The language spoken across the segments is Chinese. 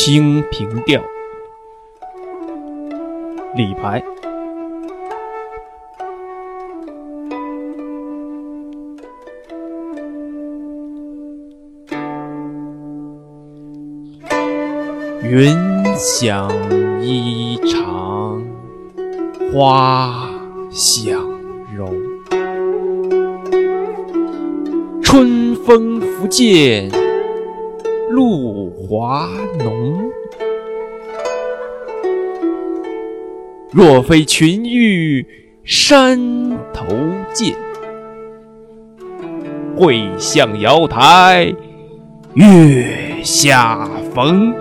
清平调》，李白。云想衣裳花想容，春风拂槛露华浓。若非群玉山头见，会向瑶台月下逢。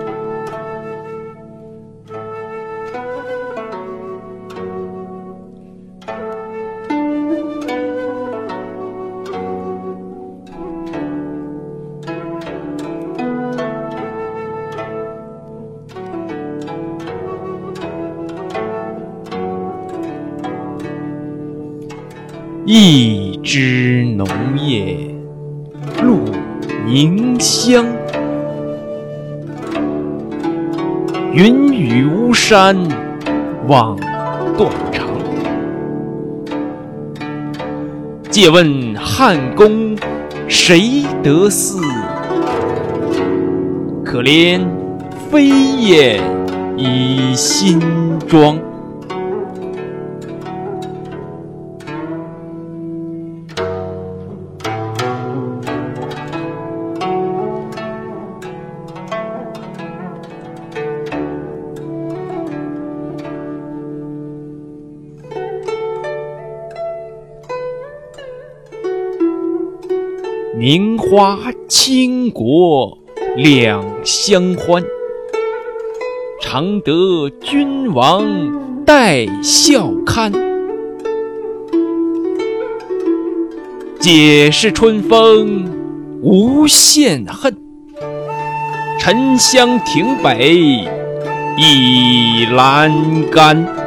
一枝浓叶露凝香，云雨巫山枉断肠。借问汉宫谁得似？可怜飞燕倚新妆。名花倾国两相欢，常得君王带笑看。解释春风无限恨，沉香亭北倚阑干。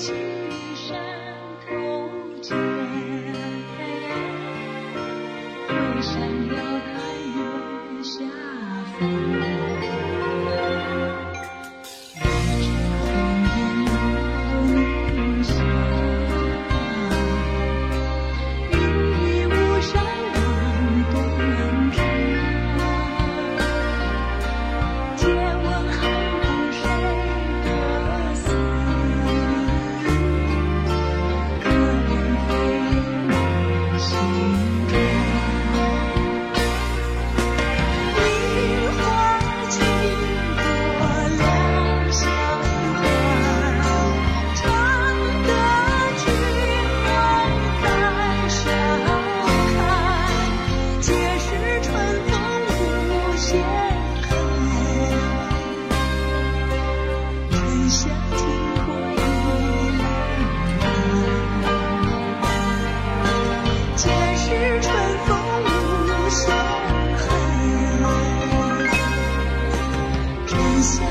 Thank you. eyes.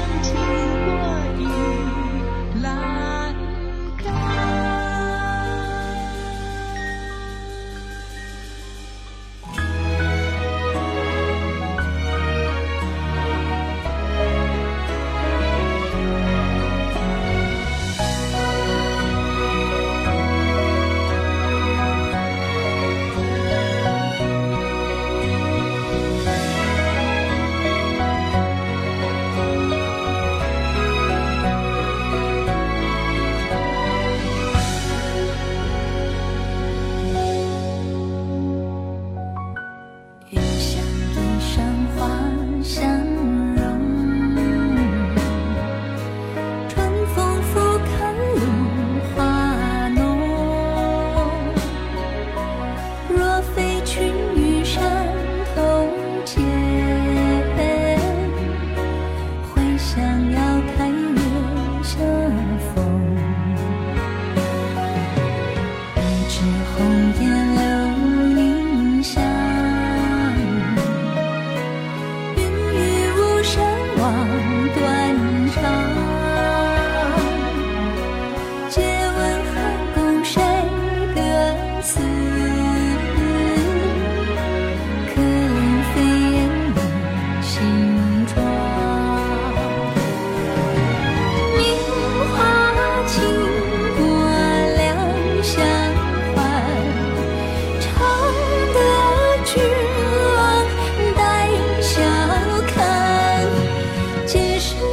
栏